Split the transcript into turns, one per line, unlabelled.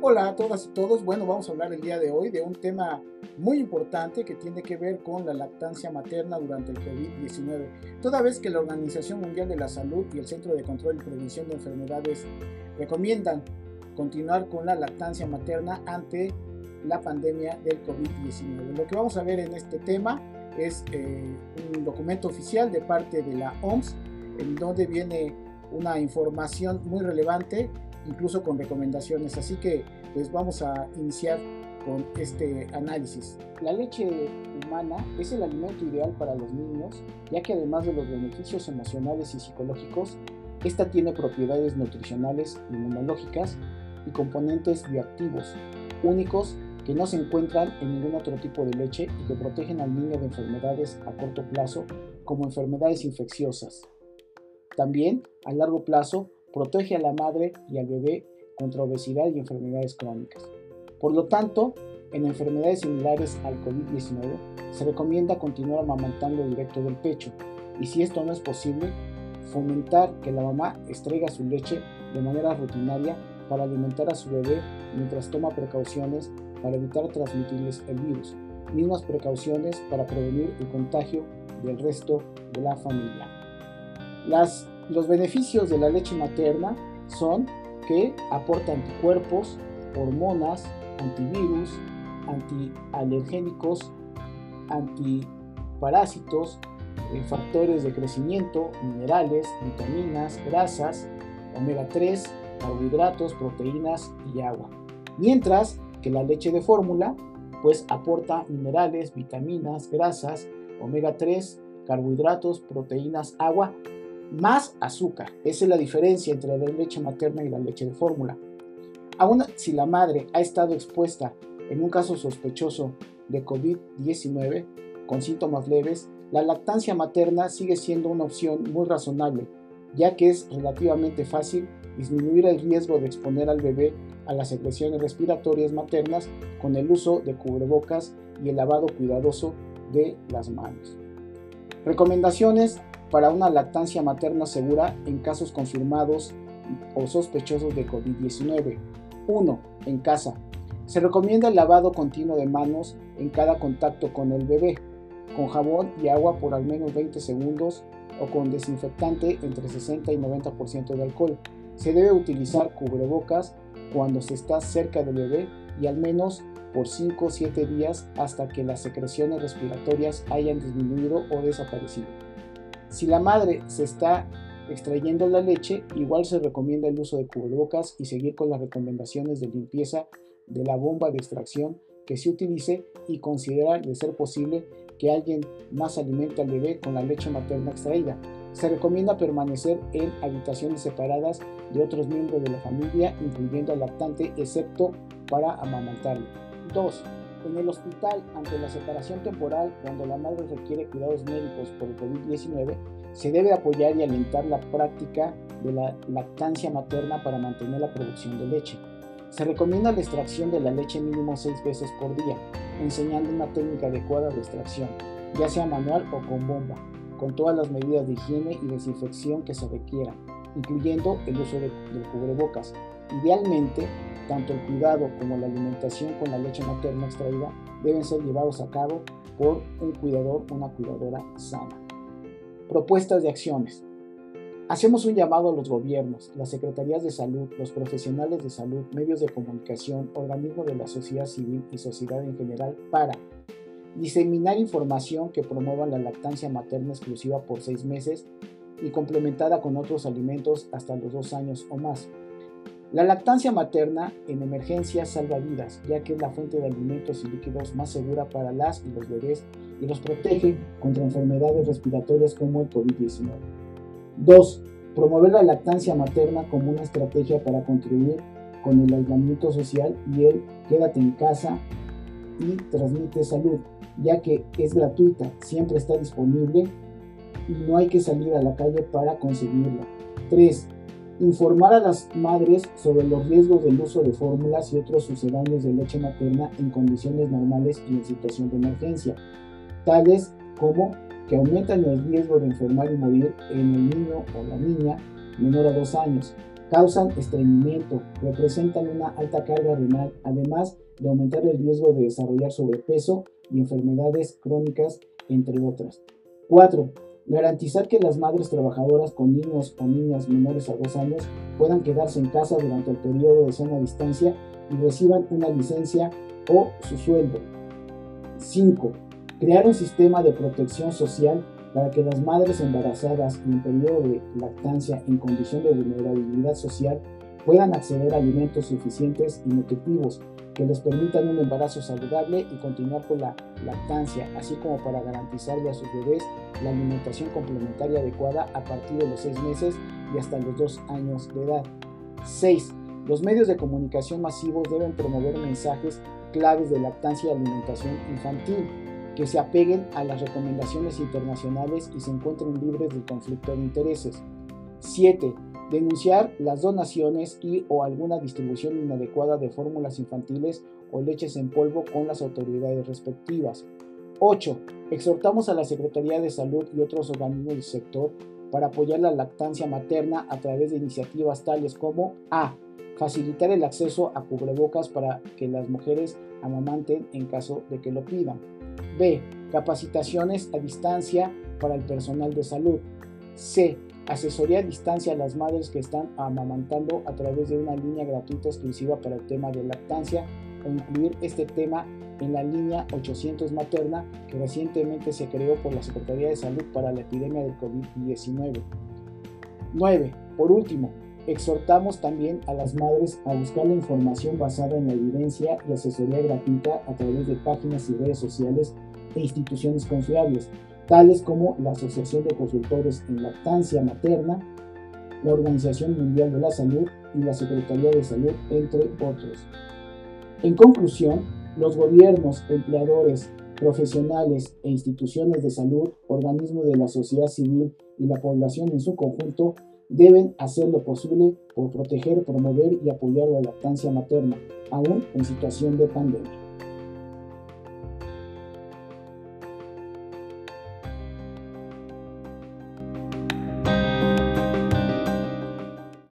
Hola a todas y todos. Bueno, vamos a hablar el día de hoy de un tema muy importante que tiene que ver con la lactancia materna durante el COVID-19. Toda vez que la Organización Mundial de la Salud y el Centro de Control y Prevención de Enfermedades recomiendan continuar con la lactancia materna ante la pandemia del COVID-19. Lo que vamos a ver en este tema es eh, un documento oficial de parte de la OMS, en donde viene una información muy relevante incluso con recomendaciones. Así que pues vamos a iniciar con este análisis. La leche humana es el alimento ideal para los niños, ya que además de los beneficios emocionales y psicológicos, esta tiene propiedades nutricionales, inmunológicas y componentes bioactivos únicos que no se encuentran en ningún otro tipo de leche y que protegen al niño de enfermedades a corto plazo como enfermedades infecciosas. También, a largo plazo, protege a la madre y al bebé contra obesidad y enfermedades crónicas. Por lo tanto, en enfermedades similares al COVID-19, se recomienda continuar amamantando directo del pecho y si esto no es posible, fomentar que la mamá extraiga su leche de manera rutinaria para alimentar a su bebé mientras toma precauciones para evitar transmitirles el virus, mismas precauciones para prevenir el contagio del resto de la familia. Las los beneficios de la leche materna son que aporta anticuerpos, hormonas, antivirus, antialergénicos, antiparásitos, eh, factores de crecimiento, minerales, vitaminas, grasas, omega 3, carbohidratos, proteínas y agua. Mientras que la leche de fórmula pues aporta minerales, vitaminas, grasas, omega 3, carbohidratos, proteínas, agua más azúcar. Esa es la diferencia entre la leche materna y la leche de fórmula. Aún si la madre ha estado expuesta en un caso sospechoso de COVID-19 con síntomas leves, la lactancia materna sigue siendo una opción muy razonable, ya que es relativamente fácil disminuir el riesgo de exponer al bebé a las secreciones respiratorias maternas con el uso de cubrebocas y el lavado cuidadoso de las manos. Recomendaciones para una lactancia materna segura en casos confirmados o sospechosos de COVID-19. 1. En casa. Se recomienda el lavado continuo de manos en cada contacto con el bebé, con jabón y agua por al menos 20 segundos o con desinfectante entre 60 y 90% de alcohol. Se debe utilizar cubrebocas cuando se está cerca del bebé y al menos por 5 o 7 días hasta que las secreciones respiratorias hayan disminuido o desaparecido. Si la madre se está extrayendo la leche, igual se recomienda el uso de cubrebocas y seguir con las recomendaciones de limpieza de la bomba de extracción que se utilice y considerar de ser posible que alguien más alimente al bebé con la leche materna extraída. Se recomienda permanecer en habitaciones separadas de otros miembros de la familia, incluyendo al lactante, excepto para amamantarlo. 2. En el hospital, ante la separación temporal, cuando la madre requiere cuidados médicos por el COVID-19, se debe apoyar y alentar la práctica de la lactancia materna para mantener la producción de leche. Se recomienda la extracción de la leche mínimo seis veces por día, enseñando una técnica adecuada de extracción, ya sea manual o con bomba, con todas las medidas de higiene y desinfección que se requieran, incluyendo el uso de, del cubrebocas. Idealmente, tanto el cuidado como la alimentación con la leche materna extraída deben ser llevados a cabo por un cuidador una cuidadora sana. Propuestas de acciones. Hacemos un llamado a los gobiernos, las secretarías de salud, los profesionales de salud, medios de comunicación, organismos de la sociedad civil y sociedad en general para diseminar información que promueva la lactancia materna exclusiva por seis meses y complementada con otros alimentos hasta los dos años o más la lactancia materna en emergencia salva vidas, ya que es la fuente de alimentos y líquidos más segura para las y los bebés y los protege contra enfermedades respiratorias como el COVID-19. 2. Promover la lactancia materna como una estrategia para contribuir con el aislamiento social y el quédate en casa y transmite salud, ya que es gratuita, siempre está disponible y no hay que salir a la calle para conseguirla. 3 informar a las madres sobre los riesgos del uso de fórmulas y otros sucedáneos de leche materna en condiciones normales y en situación de emergencia, tales como que aumentan el riesgo de enfermar y morir en el niño o la niña menor a dos años, causan estreñimiento, representan una alta carga renal, además de aumentar el riesgo de desarrollar sobrepeso y enfermedades crónicas, entre otras. 4. Garantizar que las madres trabajadoras con niños o niñas menores a 2 años puedan quedarse en casa durante el periodo de sana distancia y reciban una licencia o su sueldo. 5. Crear un sistema de protección social para que las madres embarazadas en periodo de lactancia en condición de vulnerabilidad social puedan acceder a alimentos suficientes y nutritivos que les permitan un embarazo saludable y continuar con la lactancia, así como para garantizarle a sus bebés la alimentación complementaria adecuada a partir de los 6 meses y hasta los 2 años de edad. 6. Los medios de comunicación masivos deben promover mensajes claves de lactancia y alimentación infantil que se apeguen a las recomendaciones internacionales y se encuentren libres del conflicto de intereses. 7. Denunciar las donaciones y o alguna distribución inadecuada de fórmulas infantiles o leches en polvo con las autoridades respectivas. 8. Exhortamos a la Secretaría de Salud y otros organismos del sector para apoyar la lactancia materna a través de iniciativas tales como A. Facilitar el acceso a cubrebocas para que las mujeres amamanten en caso de que lo pidan. B. Capacitaciones a distancia para el personal de salud. C. Asesoría a distancia a las madres que están amamantando a través de una línea gratuita exclusiva para el tema de lactancia o incluir este tema en la línea 800 materna que recientemente se creó por la Secretaría de Salud para la epidemia del COVID-19. 9. Por último, exhortamos también a las madres a buscar la información basada en la evidencia y asesoría gratuita a través de páginas y redes sociales e instituciones confiables, tales como la Asociación de Consultores en Lactancia Materna, la Organización Mundial de la Salud y la Secretaría de Salud, entre otros. En conclusión, los gobiernos, empleadores, profesionales e instituciones de salud, organismos de la sociedad civil y la población en su conjunto deben hacer lo posible por proteger, promover y apoyar la lactancia materna, aún en situación de pandemia.